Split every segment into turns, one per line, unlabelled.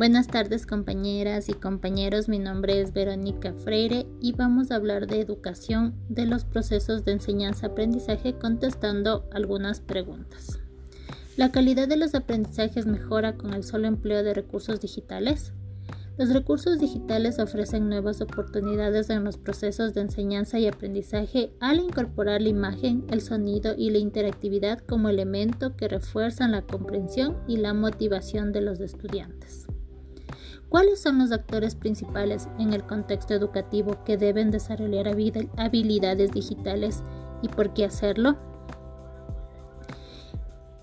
Buenas tardes compañeras y compañeros, mi nombre es Verónica Freire y vamos a hablar de educación de los procesos de enseñanza-aprendizaje contestando algunas preguntas. ¿La calidad de los aprendizajes mejora con el solo empleo de recursos digitales? Los recursos digitales ofrecen nuevas oportunidades en los procesos de enseñanza y aprendizaje al incorporar la imagen, el sonido y la interactividad como elemento que refuerzan la comprensión y la motivación de los estudiantes. ¿Cuáles son los actores principales en el contexto educativo que deben desarrollar habilidades digitales y por qué hacerlo?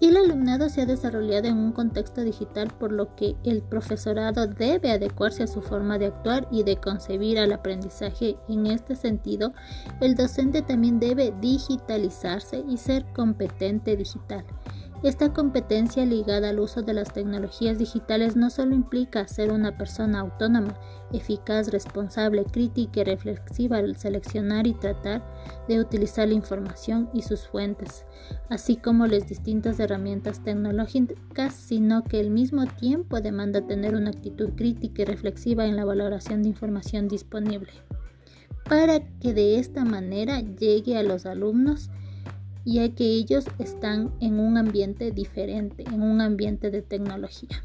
el alumnado se ha desarrollado en un contexto digital por lo que el profesorado debe adecuarse a su forma de actuar y de concebir al aprendizaje. En este sentido, el docente también debe digitalizarse y ser competente digital. Esta competencia ligada al uso de las tecnologías digitales no solo implica ser una persona autónoma, eficaz, responsable, crítica y reflexiva al seleccionar y tratar de utilizar la información y sus fuentes, así como las distintas herramientas tecnológicas, sino que al mismo tiempo demanda tener una actitud crítica y reflexiva en la valoración de información disponible, para que de esta manera llegue a los alumnos ya que ellos están en un ambiente diferente, en un ambiente de tecnología.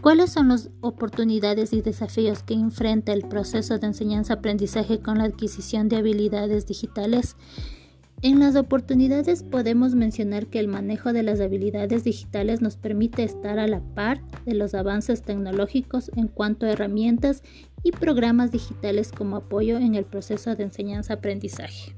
¿Cuáles son las oportunidades y desafíos que enfrenta el proceso de enseñanza-aprendizaje con la adquisición de habilidades digitales? En las oportunidades podemos mencionar que el manejo de las habilidades digitales nos permite estar a la par de los avances tecnológicos en cuanto a herramientas y programas digitales como apoyo en el proceso de enseñanza-aprendizaje.